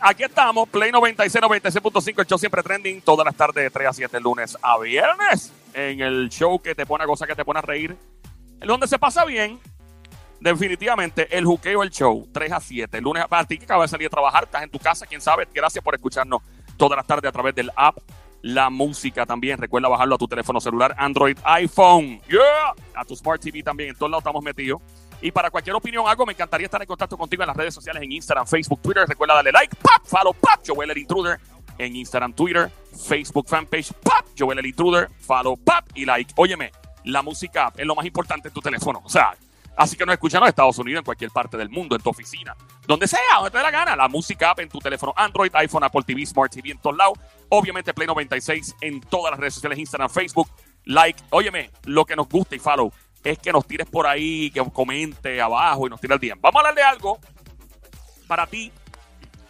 Aquí estamos, Play 96, 96.5, el show siempre trending, todas las tardes de 3 a 7, lunes a viernes, en el show que te pone a gozar, que te pone a reír, en donde se pasa bien, definitivamente, el juqueo, el show, 3 a 7, lunes a ti que acabas de salir a trabajar, estás en tu casa, quién sabe, gracias por escucharnos todas las tardes a través del app, la música también, recuerda bajarlo a tu teléfono celular, Android, iPhone, yeah, a tu Smart TV también, en todos lados estamos metidos. Y para cualquier opinión, algo, me encantaría estar en contacto contigo en las redes sociales, en Instagram, Facebook, Twitter. Recuerda darle like, pop, follow, pop, Joel el Intruder. En Instagram, Twitter, Facebook fanpage, pop, Joel el Intruder, follow, pop y like. Óyeme, la música es lo más importante en tu teléfono. O sea, así que nos escuchan en Estados Unidos, en cualquier parte del mundo, en tu oficina, donde sea, donde te dé la gana. La música app en tu teléfono Android, iPhone, Apple TV, Smart TV en todos lados. Obviamente, Play 96 en todas las redes sociales, Instagram, Facebook. Like, óyeme, lo que nos gusta y follow es que nos tires por ahí, que comente abajo y nos tire el día. Vamos a hablar de algo para ti,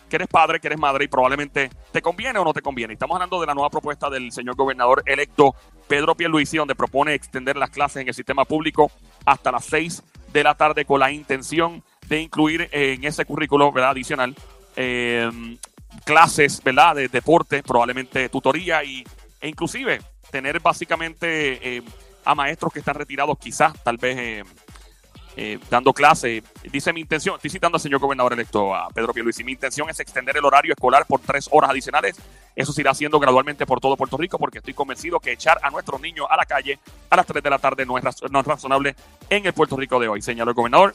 que eres padre, que eres madre y probablemente te conviene o no te conviene. Estamos hablando de la nueva propuesta del señor gobernador electo Pedro Pierluisi, donde propone extender las clases en el sistema público hasta las 6 de la tarde con la intención de incluir en ese currículo ¿verdad? adicional eh, clases ¿verdad? de deporte, probablemente tutoría y, e inclusive tener básicamente... Eh, a maestros que están retirados, quizás, tal vez eh, eh, dando clase. Dice mi intención, estoy citando al señor gobernador electo, a Pedro Pierluisi, mi intención es extender el horario escolar por tres horas adicionales. Eso se irá haciendo gradualmente por todo Puerto Rico porque estoy convencido que echar a nuestros niños a la calle a las 3 de la tarde no es, no es razonable en el Puerto Rico de hoy, señaló el gobernador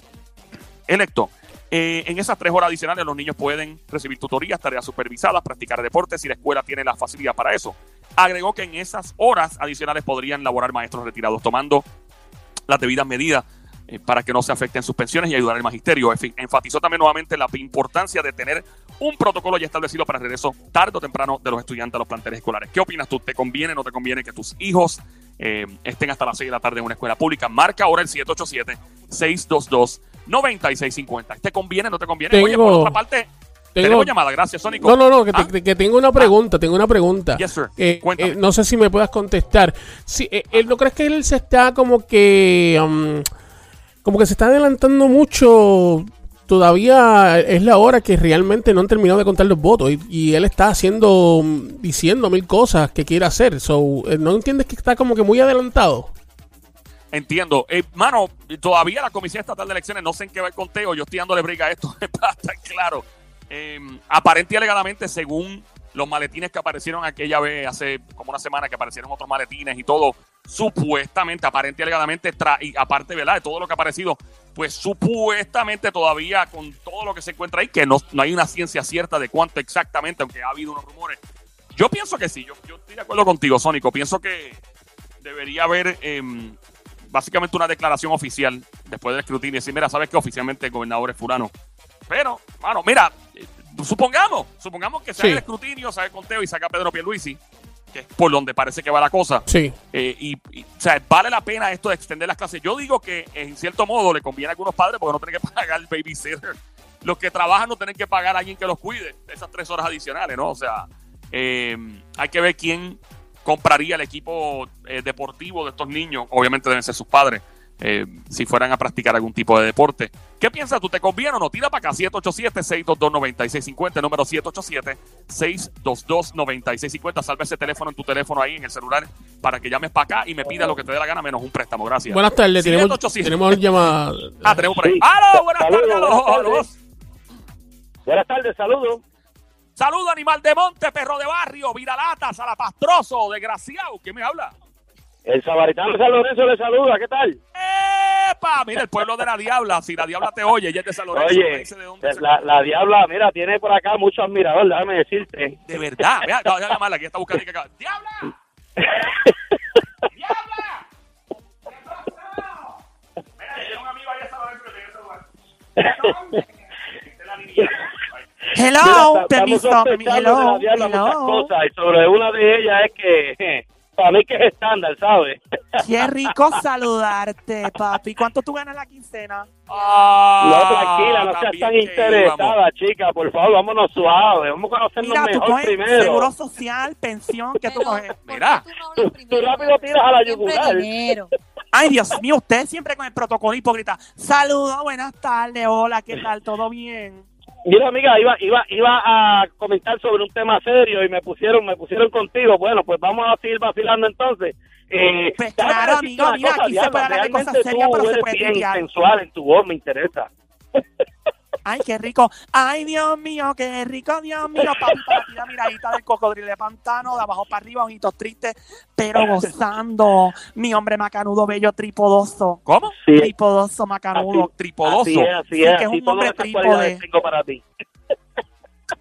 electo. Eh, en esas tres horas adicionales los niños pueden recibir tutorías, tareas supervisadas, practicar deportes si la escuela tiene la facilidad para eso. Agregó que en esas horas adicionales podrían laborar maestros retirados tomando las debidas medidas eh, para que no se afecten sus pensiones y ayudar al magisterio. En fin, enfatizó también nuevamente la importancia de tener un protocolo ya establecido para el regreso tarde o temprano de los estudiantes a los planteles escolares. ¿Qué opinas tú? ¿Te conviene o no te conviene que tus hijos eh, estén hasta las 6 de la tarde en una escuela pública? Marca ahora el 787-622-9650. ¿Te conviene o no te conviene? Tengo, Oye, por otra parte, tengo, llamada. Gracias, Sónico. No, no, no, que, ¿Ah? te- que tengo una pregunta, tengo una pregunta. Yes, sir. Eh, eh, no sé si me puedas contestar. Si, eh, eh, ¿No crees que él se está como que... um, como que se está adelantando mucho? Todavía es la hora que realmente no han terminado de contar los votos y, y él está haciendo, mm, diciendo mil cosas que quiere hacer. So, eh, ¿No entiendes que está como que muy adelantado? Entiendo. Eh, mano, todavía la Comisión Estatal de Elecciones no sé en qué va el conteo. Yo estoy dándole briga a esto para estar claro. Eh, aparente y alegadamente, según los maletines que aparecieron aquella vez, hace como una semana que aparecieron otros maletines y todo, supuestamente, aparente y alegadamente, y aparte. De todo lo que ha aparecido, pues supuestamente todavía con todo lo que se encuentra ahí, que no, no hay una ciencia cierta de cuánto exactamente, aunque ha habido unos rumores. Yo pienso que sí, yo, yo estoy de acuerdo contigo, Sónico. Pienso que debería haber em, básicamente una declaración oficial después del escrutinio y decir, mira, sabes que oficialmente el gobernador es fulano. Pero, mano, mira, eh, supongamos, supongamos que se Sí. haga el escrutinio, se haga el conteo y saca Pedro Pierluisi, que es por donde parece que va la cosa. Sí. Eh, y, y, o sea, vale la pena esto de extender las clases. Yo digo que en cierto modo le conviene a algunos padres porque no tienen que pagar el babysitter. Los que trabajan no tienen que pagar a alguien que los cuide esas tres horas adicionales, ¿no? O sea, eh, hay que ver quién compraría el equipo eh, deportivo de estos niños. Obviamente deben ser sus padres. Eh, si fueran a practicar algún tipo de deporte. ¿Qué piensas tú? ¿Te conviene o no? Tira para acá, 787-622-9650, el número 787-622-9650. Salva ese teléfono en tu teléfono ahí, en el celular, para que llames para acá y me pidas lo que te dé la gana, menos un préstamo. Gracias. Buenas tardes, tenemos, 787. tenemos llamada. Ah, tenemos por ahí. Sí. ¡Aló! Buenas Saludos, tardes, buenas aló. tardes. Buenas tardes, saludos. Saludo, animal de monte, perro de barrio, viralata, salapastroso, desgraciado. ¿Quién me habla? El samaritano San Lorenzo le saluda, ¿qué tal? ¡Epa! Mira, el pueblo de la diabla. Si la diabla te oye, ella es de San Lorenzo. me Oye, dice de dónde se- la, la diabla, mira, tiene por acá mucho admirador, déjame decirte. De verdad. Vea, no, déjame llamarla, que está buscando que acá. ¡Diabla! ¡Diabla! Mira, tiene un amigo ahí de San Lorenzo que tiene. Hello, Mira, permiso, hello, la diabla muchas hello. cosas, y sobre una de ellas es que, para mí que es estándar, ¿sabes? Qué rico saludarte, papi. ¿Cuánto tú ganas la quincena? Ah, No, tranquila, no seas tan que interesada, chica, por favor, vámonos suave, vamos a conocernos Mira, tú mejor coges primero. seguro social, pensión, ¿qué tú coges? ¿por qué Mira. tú no Tú- rápido tiras a la yugular. Ay, Dios mío, usted siempre con el protocolo hipócrita. Saludos, buenas tardes, hola, ¿qué tal? ¿Todo bien? Mira, amiga, iba, iba, iba a comentar sobre un tema serio y me pusieron, me pusieron contigo. Bueno, pues vamos a seguir vacilando entonces. Eh, Pues claro, amigo, mira, cosa, aquí se puede hablar de cosas serias, pero se puede bien sensual en tu voz, me interesa. Ay, qué rico. Ay, Dios mío, qué rico, Dios mío. Papi, para ti la miradita del cocodrilo de pantano, de abajo para arriba, ojitos tristes, pero gozando. Mi hombre macanudo, bello, tripodoso. ¿Cómo? Sí, Tripodoso, macanudo. Tripodoso. así es, así Sí, es. que es así un hombre trípode. tengo para ti.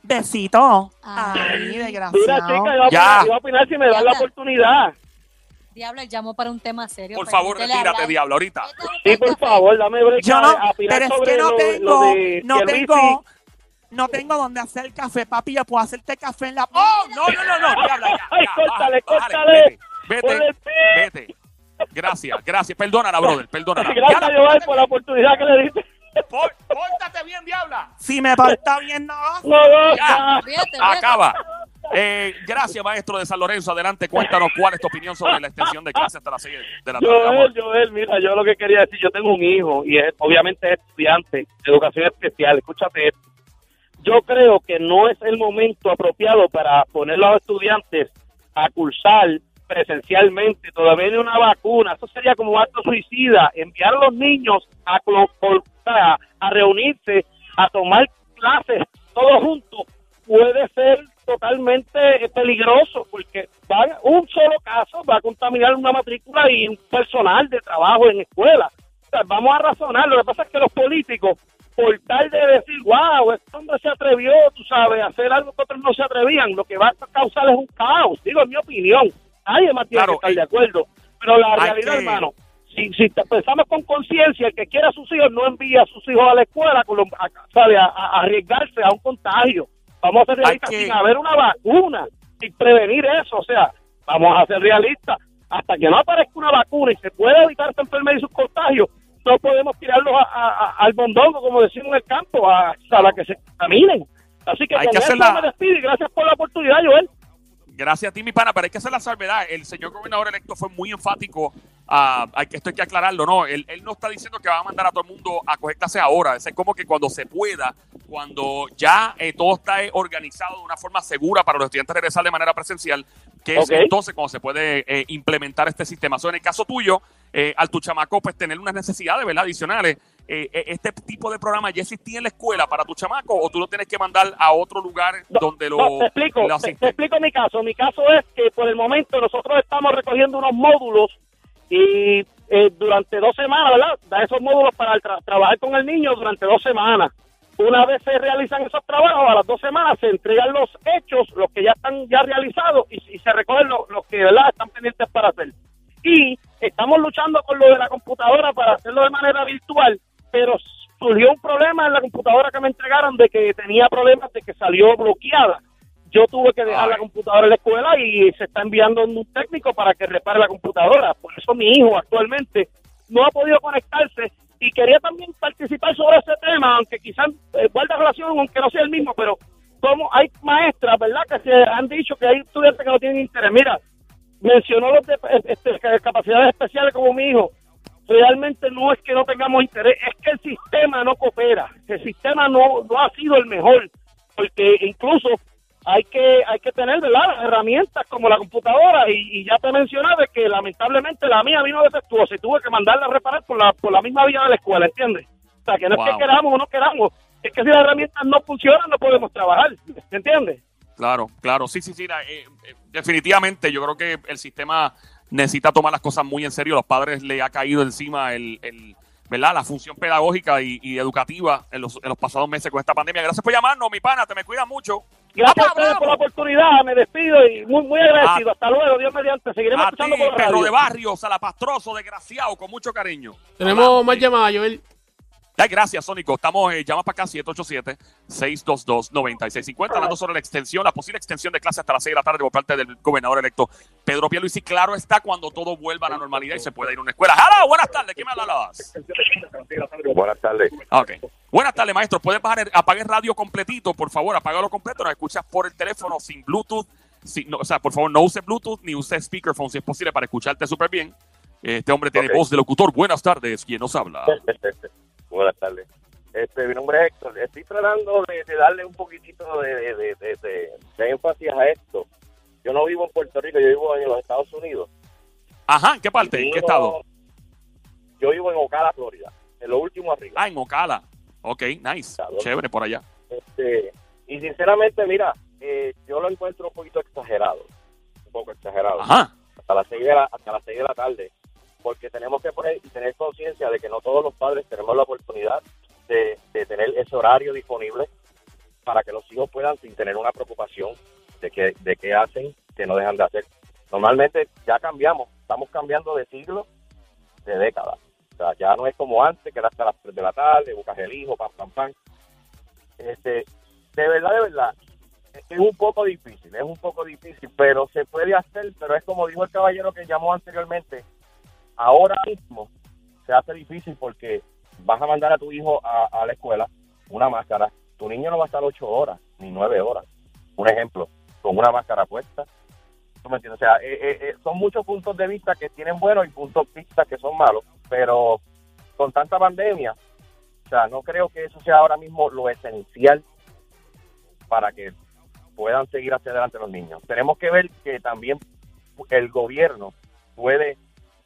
Besito. Ay. Ay, Mira, desgraciado. chica, opinar, iba a opinar si me das la oportunidad. Diablo, llamo para un tema serio. Por favor, retírate, diablo, ahorita. Sí, por favor, dame break Yo no, pero es que no tengo, no tengo, no tengo donde hacer café, papi. Yo puedo hacerte café en la. ¡Oh! No, no, no, no, diabla, ya, Ay, córtale, córtale. Vete, vete. Gracias, gracias. Perdónala, brother, perdónala. Gracias, Joel, por la oportunidad que le diste. Pórtate bien, diabla. Si me porta bien, no. No. Acaba. Eh, gracias, maestro de San Lorenzo. Adelante, cuéntanos cuál es tu opinión sobre la extensión de clase hasta las 6 de la tarde. Joel, mira, yo lo que quería decir, yo tengo un hijo y es, obviamente es estudiante de educación especial. Escúchate esto. Yo creo que no es el momento apropiado para poner a los estudiantes a cursar presencialmente. Todavía hay una vacuna. Eso sería como un acto suicida. Enviar a los niños a reunirse, a tomar clases todos juntos, puede ser totalmente peligroso porque va, un solo caso va a contaminar una matrícula y un personal de trabajo en escuela. O sea, vamos a razonar. Lo que pasa es que los políticos, por tal de decir, wow, este hombre se atrevió, tú sabes, a hacer algo que otros no se atrevían, lo que va a causar es un caos. Digo, en mi opinión. Nadie más tiene Claro, que estar de acuerdo. Pero la realidad, que- hermano, si, si te- pensamos con conciencia, el que quiera a sus hijos no envía a sus hijos a la escuela con los- a, sabe, a- a arriesgarse a un contagio. Vamos a ser realistas que- sin haber una vacuna, sin prevenir eso. O sea, vamos a ser realistas. Hasta que no aparezca una vacuna y se pueda evitar esta enfermedad y sus contagios, no podemos tirarlos a- a- a- al bondongo, como decimos en el campo, a, a que se contaminen. Así que Hay con que eso hacerla- me despido y gracias por la oportunidad, Joel. Gracias a ti, mi pana, pero hay que hacer la salvedad. El señor gobernador electo fue muy enfático. hay que, esto hay que aclararlo, ¿no? Él, él no está diciendo que va a mandar a todo el mundo a coger clases ahora. Es como que cuando se pueda, cuando ya eh, todo está eh, organizado de una forma segura para los estudiantes regresar de manera presencial, que es entonces cuando se puede eh, implementar este sistema. So, en el caso tuyo, eh, al tu chamaco, pues tener unas necesidades, ¿verdad? Adicionales. Eh, eh, ¿Este tipo de programa ya existía en la escuela para tu chamaco o tú lo tienes que mandar a otro lugar No, donde lo, no, te explico, lo te, explico mi caso. Mi caso es que por el momento nosotros estamos recogiendo unos módulos y eh, durante dos semanas, ¿verdad? Da esos módulos para tra- trabajar con el niño durante dos semanas. Una vez se realizan esos trabajos, a las dos semanas se entregan los hechos, los que ya están ya realizados y, y se recogen los, los que, ¿verdad? Están pendientes para hacer. Y estamos luchando con lo de la computadora para hacerlo de manera virtual, pero surgió un problema en la computadora que me entregaron de que tenía problemas de que salió bloqueada. Yo tuve que dejar Ay. la computadora en la escuela y se está enviando un técnico para que repare la computadora. Por eso mi hijo actualmente no ha podido conectarse y quería también participar sobre ese tema, aunque quizás eh, guarda relación, aunque no sea el mismo, pero como hay maestras, ¿verdad?, que se han dicho que hay estudiantes que no tienen interés. Mira, mencionó los de este, capacidades especiales como mi hijo. Realmente no es que no tengamos interés, es que el sistema no coopera. El sistema no, no ha sido el mejor, porque incluso hay que hay que tener ¿verdad? herramientas como la computadora y, y ya te mencionaba que lamentablemente la mía vino defectuosa y tuve que mandarla a reparar por la, por la misma vía de la escuela, ¿entiendes? O sea, que no es que queramos o no queramos, es que si las herramientas no funcionan no podemos trabajar, ¿entiendes? Claro, claro, sí, sí, sí. eh, eh, definitivamente, yo creo que el sistema necesita tomar las cosas muy en serio. Los padres le ha caído encima el, el- ¿verdad? la función pedagógica y, y educativa en los, en los pasados meses con esta pandemia. Gracias por llamarnos, mi pana, te me cuida mucho. Gracias a ustedes por la oportunidad, me despido y muy muy agradecido. A- Hasta luego, Dios mediante, seguiremos A por la perro radio. de barrio, salapastroso, desgraciado, con mucho cariño. Tenemos Hablamos, más llamadas, Joel. Gracias, Sónico. Estamos, eh, llama para acá, 787-622-9650, hablando sobre la extensión, la posible extensión de clase hasta las 6 de la tarde por parte del gobernador electo Pedro Pierluisi. Claro está cuando todo vuelva a la normalidad y se pueda ir a una escuela. ¡Hola! Buenas tardes. ¿Quién me hablas? Buenas tardes. Ok. Buenas tardes, maestro. ¿Puedes bajar, el- apague el radio completito, por favor? Apágalo completo. Nos escuchas por el teléfono sin Bluetooth. No, o sea, por favor, no use Bluetooth ni use speakerphone si es posible para escucharte súper bien. Este hombre tiene voz de locutor. Buenas tardes. ¿Quién nos habla? Buenas tardes. Este, mi nombre es Héctor. Estoy tratando de, de darle un poquitito de, de, de- énfasis a esto. Yo no vivo en Puerto Rico, yo vivo en los Estados Unidos. Ajá, ¿en qué parte? ¿En qué estado? Yo vivo en Ocala, Florida. En lo último arriba. Ah, en Ocala. Ok, nice. Claro. Chévere por allá. Este, y sinceramente, mira, eh, yo lo encuentro un poquito exagerado. Un poco exagerado. Ajá. hasta las 6 de la, hasta las 6 de la tarde, porque tenemos que poner y tener conciencia de que no todos los padres tenemos la oportunidad de, tener ese horario disponible para que los hijos puedan sin tener una preocupación de que de qué hacen, que no dejan de hacer. Normalmente ya cambiamos, estamos cambiando de siglo, de década. O sea, ya no es como antes, que era hasta las 3 de la tarde, buscas el hijo, pam, pam, pam. Este, de verdad, de verdad, es un poco difícil, es un poco difícil, pero se puede hacer, pero es como dijo el caballero que llamó anteriormente, ahora mismo se hace difícil porque vas a mandar a tu hijo a, la escuela una máscara, tu niño no va a estar ocho horas ni nueve horas, un ejemplo, con una máscara puesta, ¿tú me entiendes? O sea, eh, eh, eh, son muchos puntos de vista que tienen buenos y puntos de vista que son malos, pero con tanta pandemia, o sea, no creo que eso sea ahora mismo lo esencial para que puedan seguir hacia adelante los niños. Tenemos que ver que también el gobierno puede,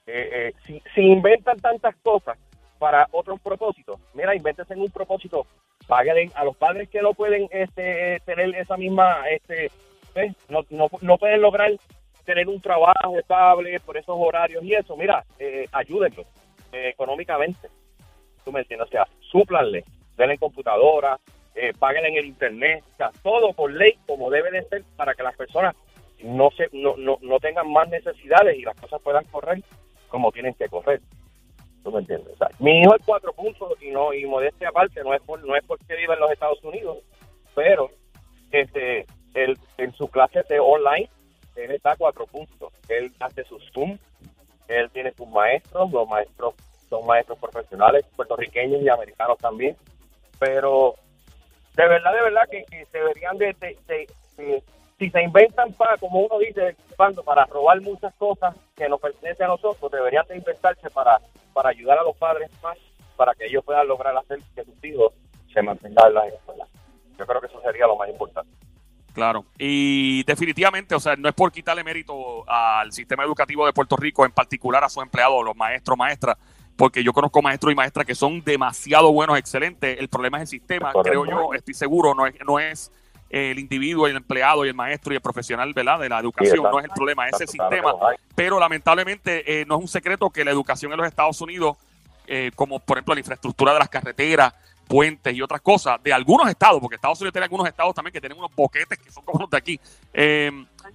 eh, eh, si, si inventan tantas cosas para otros propósitos, mira, invéntense en un propósito, paguen a los padres que no pueden este, tener esa misma, este, ¿ves? no, no, no pueden lograr tener un trabajo estable por esos horarios y eso, mira, eh, ayúdenlos eh, económicamente. ¿Tú me entiendes? O sea, súplanle, denle computadora, eh, paguen en el internet, o sea, todo por ley como debe de ser para que las personas no se no, no, no tengan más necesidades y las cosas puedan correr como tienen que correr. ¿Tú me entiendes? Mi hijo es cuatro puntos y no y modestia aparte no es por, no es porque vive en los Estados Unidos, pero este él, en su clase de online él está cuatro puntos. Él hace sus Zoom, él tiene sus maestros, los maestros son maestros profesionales, puertorriqueños y americanos también, pero de verdad, de verdad que, que deberían de, de- de- de- si se inventan para, como uno dice, cuando para robar muchas cosas que nos pertenecen a nosotros, deberían de inventarse para, para ayudar a los padres más, para que ellos puedan lograr hacer que sus hijos se mantengan en las escuelas. Yo creo que eso sería lo más importante. Claro. Y definitivamente, o sea, no es por quitarle mérito al sistema educativo de Puerto Rico, en particular a sus empleados, los maestros, maestras, porque yo conozco maestros y maestras que son demasiado buenos, excelentes. El problema es el sistema, Correcto. creo yo, estoy seguro, no es, no es el individuo, el empleado y el maestro y el profesional, ¿verdad? De la educación, no es el problema, es el sistema. Pero lamentablemente eh, no es un secreto que la educación en los Estados Unidos, eh, como por ejemplo la infraestructura de las carreteras, puentes y otras cosas, de algunos estados, porque Estados Unidos tiene algunos estados también que tienen unos boquetes que son como los de aquí. Eh,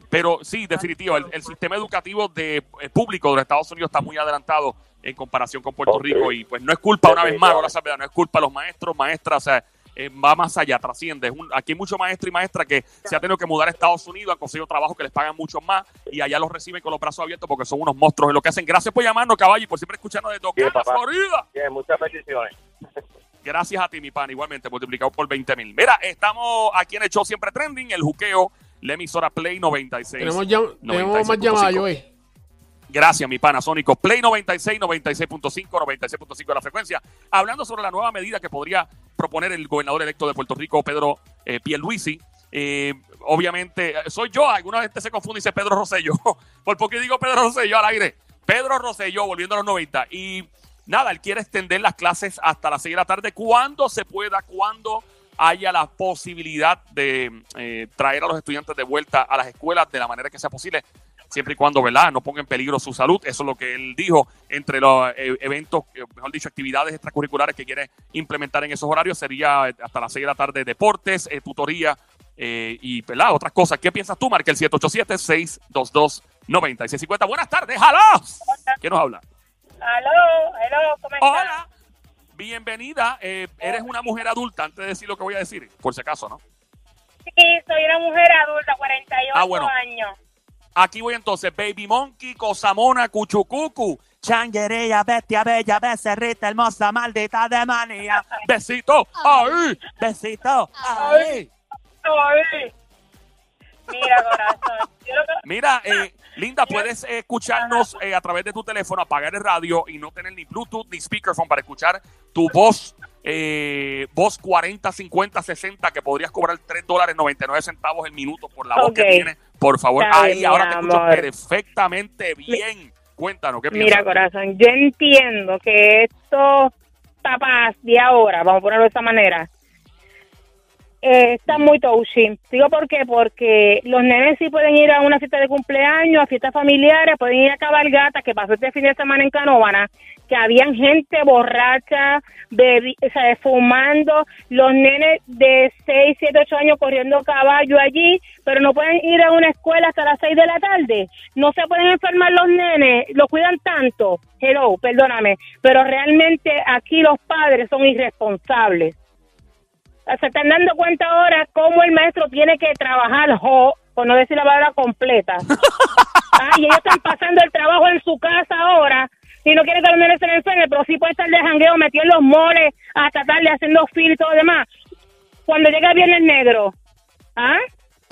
pero sí, definitivo, el, el sistema educativo de público de los Estados Unidos está muy adelantado en comparación con Puerto. Rico y pues no es culpa, una vez más, ahora sabes, no es culpa de los maestros, maestras, o sea, eh, va más allá, trasciende. Es un- aquí hay muchos maestros y maestras que se han tenido que mudar a Estados Unidos, han conseguido trabajo que les pagan mucho más y allá los reciben con los brazos abiertos porque son unos monstruos en lo que hacen. Gracias por llamarnos, caballo, y por siempre escucharnos Ocala, papá. Florida. Bien, muchas bendiciones. Gracias a ti, mi pan, igualmente, multiplicado por 20 mil. Mira, estamos aquí en el show Siempre Trending, el juqueo, la emisora Play 96. Tenemos, llam- tenemos más 96.5. llamadas, Joey. Gracias, mi pana Sónico. Play 96, 96.5, 96.5 de la frecuencia. Hablando sobre la nueva medida que podría proponer el gobernador electo de Puerto Rico, Pedro eh, Pierluisi. Eh, obviamente, eh, soy yo. Alguna gente se confunde y dice Pedro Rosselló. ¿Por qué digo Pedro Rosselló al aire? Pedro Rosselló, volviendo a los 90. Y nada, él quiere extender las clases hasta las 6 de la tarde. Cuando se pueda, cuando haya la posibilidad de eh, traer a los estudiantes de vuelta a las escuelas de la manera que sea posible siempre y cuando, ¿verdad?, no ponga en peligro su salud. Eso es lo que él dijo entre los eh, eventos, eh, mejor dicho, actividades extracurriculares que quiere implementar en esos horarios. Sería eh, hasta las 6 de la tarde deportes, eh, tutoría eh, y, ¿verdad?, otras cosas. ¿Qué piensas tú, Marca? El 787-622-9650. Buenas tardes, ¡Halo! ¿Quién nos habla? Aló, aló, ¿cómo estás? Hola. Bienvenida. Eh, eres una mujer adulta, antes de decir lo que voy a decir, por si acaso, ¿no? Sí, soy una mujer adulta, 48 Ah, bueno. años. Aquí voy entonces. Baby Monkey, Cosamona, Cuchucucu. Changuería, bestia bella, becerrita hermosa, maldita de manía. Besito. Ahí. Besito. Ay. Ay. Mira, corazón. Mira, eh, Linda, puedes eh, escucharnos eh, a través de tu teléfono, apagar el radio y no tener ni Bluetooth ni speakerphone para escuchar tu voz eh, voz 40, 50, 60, que podrías cobrar 3 dólares 99 centavos el minuto por la voz que tienes. Por favor, Está ahí bien, ahora te escucho amor. perfectamente bien. Cuéntanos, ¿qué piensas? Mira, corazón, yo entiendo que estos papás de ahora, vamos a ponerlo de esta manera, eh, están muy touchy. Digo por qué, porque los nenes sí pueden ir a una fiesta de cumpleaños, a fiestas familiares, pueden ir a cabalgatas, que pasó este fin de semana en Canóvana, que habían gente borracha, bebi- o sea, fumando, los nenes de 6, 7, 8 años corriendo caballo allí, pero no pueden ir a una escuela hasta las 6 de la tarde. No se pueden enfermar los nenes, los cuidan tanto. Hello, perdóname, pero realmente aquí los padres son irresponsables. Se están dando cuenta ahora cómo el maestro tiene que trabajar, jo, por no decir la palabra completa. Ah, y ellos están pasando el trabajo en su casa ahora y no quieren que los nenes se enfermen, pero sí puede estar de jangueo metido en los moles hasta tarde haciendo fil y todo lo demás. Cuando llega el viernes negro, ¿ah?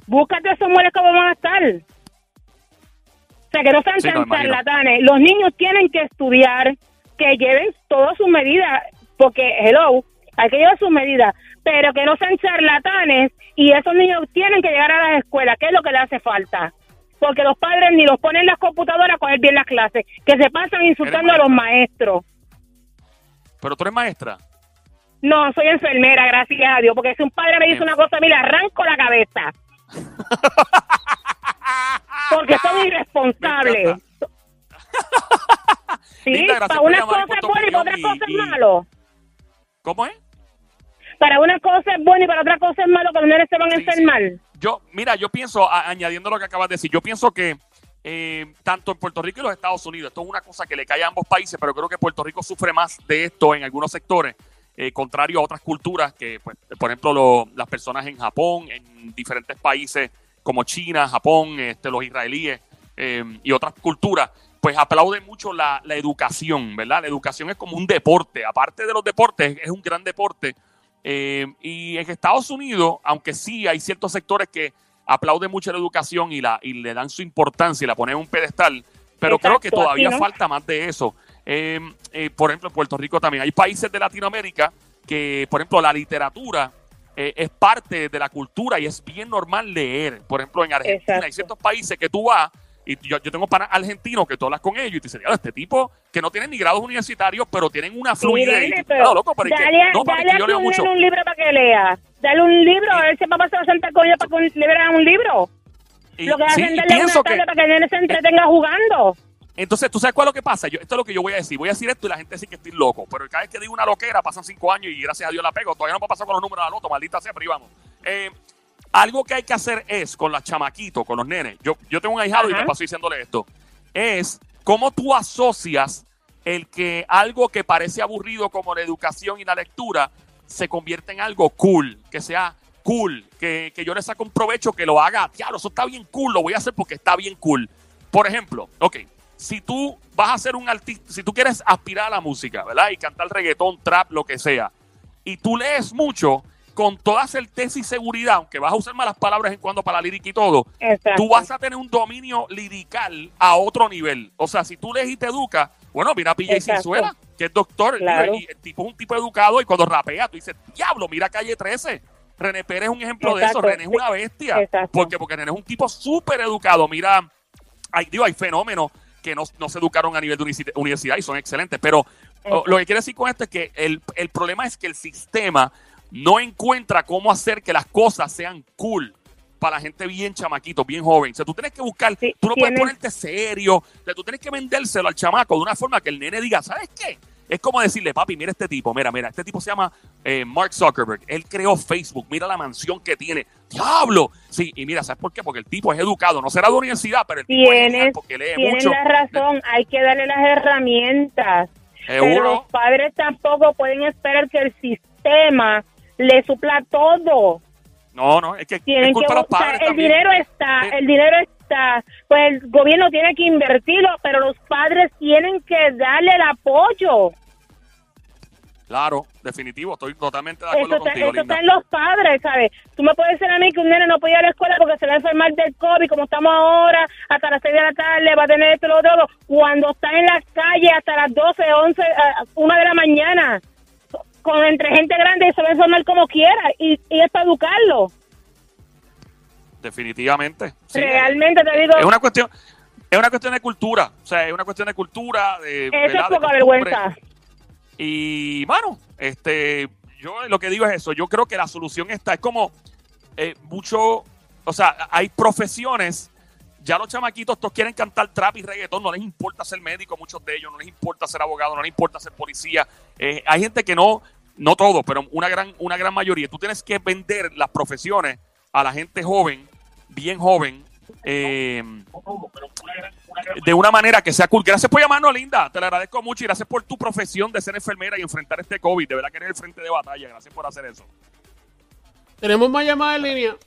Búscate esos moles como van a estar. O sea, que no sean Sí, no, tan imagino. charlatanes. Los niños tienen que estudiar, que lleven todas sus medidas, porque, hello, hay que llevar sus medidas, pero que no sean charlatanes y esos niños tienen que llegar a las escuelas, que es lo que les hace falta. Porque los padres ni los ponen en las computadoras a coger bien las clases, que se pasan insultando a los maestros. Pero tú eres maestra. No, soy enfermera, gracias a Dios, porque si un padre me dice una cosa, mira, arranco la cabeza. Porque son irresponsables. Sí, Linda, para unas cosas bueno y para otras cosas malo. ¿Cómo es? Para una cosa es bueno y para otra cosa es malo, los nenes se van a Sí, sí. enfermar. Yo, mira, yo pienso, a- añadiendo lo que acabas de decir, yo pienso que eh, tanto en Puerto Rico y los Estados Unidos, esto es una cosa que le cae a ambos países, pero creo que Puerto Rico sufre más de esto en algunos sectores, eh, contrario a otras culturas que, pues, por ejemplo, lo- las personas en Japón, en diferentes países como China, Japón, este, los israelíes eh, y otras culturas, pues aplauden mucho la, la educación, ¿verdad? La educación es como un deporte, aparte de los deportes, es un gran deporte. Eh, y en Estados Unidos, aunque sí hay ciertos sectores que aplauden mucho la educación y, la, y le dan su importancia y la ponen en un pedestal, pero creo que todavía falta más de eso. Eh, eh, por ejemplo, en Puerto Rico también hay países de Latinoamérica que, por ejemplo, la literatura es parte de la cultura y es bien normal leer. Por ejemplo, en Argentina Exacto. hay ciertos países que tú vas y yo, yo tengo para argentinos que tú hablas con ellos y te dicen, "Diablo, este tipo que no tienen ni grados universitarios, pero tienen una fluidez. Mire, Y tú, pero "Ah, loco, pero es que- no, dale que yo leo mucho. un libro para que lea. Dale un libro, a ver si papá se va a sentar con ella para que le vean un libro. Y, Lo que sí, hacen es darle una que, tarde para que el nene se entretenga jugando. entonces, ¿tú sabes cuál es lo que pasa? Yo, esto es lo que yo voy a decir. Voy a decir esto y la gente dice que estoy loco. Pero cada vez que digo una loquera, pasan cinco años y gracias a Dios la pego. Todavía no me ha pasado con los números de la loto, maldita sea, pero ahí vamos. Eh, algo que hay que hacer es con las chamaquitos, con los nenes. Yo, yo tengo un ahijado y me paso diciéndole esto. Es cómo tú asocias el que algo que parece aburrido como la educación y la lectura se convierte en algo cool, que sea cool, que, que yo le saco un provecho, que lo haga, diablo, eso está bien cool, lo voy a hacer porque está bien cool. Por ejemplo, ok, si tú vas a ser un artista, si tú quieres aspirar a la música, ¿verdad? Y cantar reggaetón, trap, lo que sea, y tú lees mucho, con toda certeza y seguridad, aunque vas a usar malas palabras en cuando para la lírica y todo, Exacto. tú vas a tener un dominio lirical a otro nivel. O sea, si tú lees y te educas, bueno, mira a PJ Exacto. Sinzuela, que es doctor, Claro. y el tipo es un tipo educado y cuando rapea, tú dices, diablo, mira Calle 13. René Pérez es un ejemplo de eso. René es una bestia. Exacto. Porque, porque René es un tipo súper educado. Mira, hay, digo, hay fenómenos que no, no se educaron a nivel de universi- universidad y son excelentes. Pero lo que quiero decir con esto es que el, el problema es que el sistema no encuentra cómo hacer que las cosas sean cool para la gente bien chamaquito, bien joven. O sea, tú tienes que buscar, Sí, tú no puedes ponerte serio, o sea, tú tienes que vendérselo al chamaco de una forma que el nene diga, ¿sabes qué? Es como decirle, papi, mira este tipo, mira, mira, este tipo se llama eh, Mark Zuckerberg, él creó Facebook, mira la mansión que tiene, diablo. Sí, y mira, ¿sabes por qué? Porque el tipo es educado, no será de universidad, pero el tipo es Tienes, porque lee tienes mucho. la razón, hay que darle las herramientas. Pero los padres tampoco pueden esperar que el sistema le supla todo. No, no, es que Tienen que culpa de los padres el también. dinero está, Sí. el dinero está, pues el gobierno tiene que invertirlo, pero los padres tienen que darle el apoyo. Claro, definitivo, estoy totalmente de Eso acuerdo está, contigo, eso Linda. está en los padres, ¿sabes? Tú me puedes decir a mí que un nene no puede ir a la escuela porque se va a enfermar del COVID, como estamos ahora, hasta las 6 de la tarde, va a tener esto, lo otro, cuando está en la calle hasta las 12, 11, eh, 1 de la mañana. Con entre gente grande se va a sonar como quiera y, y es para educarlo. Definitivamente. Sí. Realmente te digo, Es una cuestión. Es una cuestión de cultura, o sea, es una cuestión de cultura, de, eso es poca vergüenza. Y bueno, este, yo lo que digo es eso. Yo creo que la solución está. Es como eh, mucho. O sea, hay profesiones. Ya los chamaquitos todos quieren cantar trap y reggaetón. No les importa ser médico, muchos de ellos. No les importa ser abogado, no les importa ser policía. Eh, hay gente que no, no todo, pero una gran, una gran mayoría. Tú tienes que vender las profesiones a la gente joven, bien joven. eh, de una manera que sea cool. Gracias por llamarnos, Linda. Te lo agradezco mucho y gracias por tu profesión de ser enfermera y enfrentar este COVID. De verdad que eres el frente de batalla. Gracias por hacer eso. Tenemos más llamadas en línea.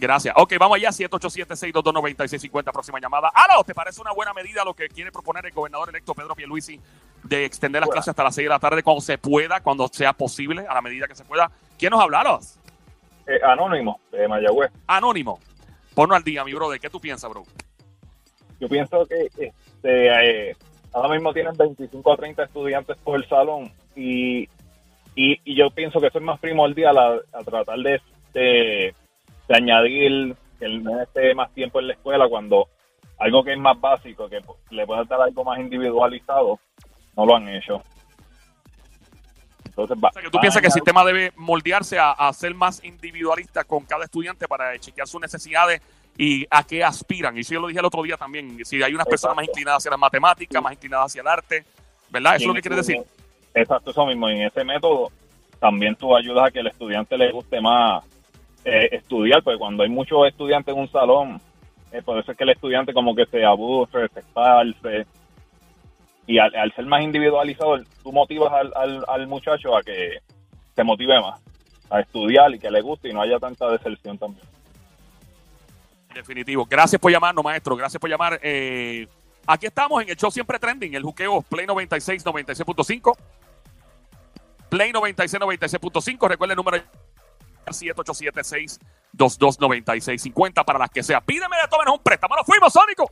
Gracias. Ok, vamos allá. 787-622-9650. Próxima llamada. ¡Aló! ¿Te parece una buena medida lo que quiere proponer el gobernador electo Pedro Pierluisi de extender las clases hasta las 6 de la tarde cuando se pueda, cuando sea posible, a la medida que se pueda? ¿Quién nos hablaron? Eh, anónimo, de Mayagüez. Anónimo. Ponlo al día, mi brother. ¿Qué tú piensas, bro? Yo pienso que este, eh, ahora mismo tienen 25 a 30 estudiantes por salón y, y, y yo pienso que eso es más primordial a, a tratar de, de, de añadir que el nene esté más tiempo en la escuela cuando algo que es más básico, que le pueda dar algo más individualizado, no lo han hecho. Entonces, va- O sea, que tú piensas que el sistema debe moldearse a, a ser más individualista con cada estudiante para chequear sus necesidades y a qué aspiran. Y eso yo lo dije el otro día también. Si hay unas personas más inclinadas hacia las matemáticas, más inclinadas hacia el arte, ¿verdad? Eso es lo que quiere decir. Exacto, eso mismo. Y en ese método también tú ayudas a que el estudiante le guste más eh, estudiar, porque cuando hay muchos estudiantes en un salón, eh, por eso es que el estudiante como que se aburre, se esparce. Y al, ser más individualizado, tú motivas al, al, al muchacho a que se motive más, a estudiar y que le guste y no haya tanta deserción también. Definitivo. Gracias por llamarnos, maestro. Gracias por llamar. Eh, aquí estamos en el show siempre trending, el juqueo Play 96, 96.5. Play 96, 96.5. Recuerda el número 787-622-9650 para las que sea. Pídeme de todo menos un préstamo. ¡Nos fuimos, Sónico!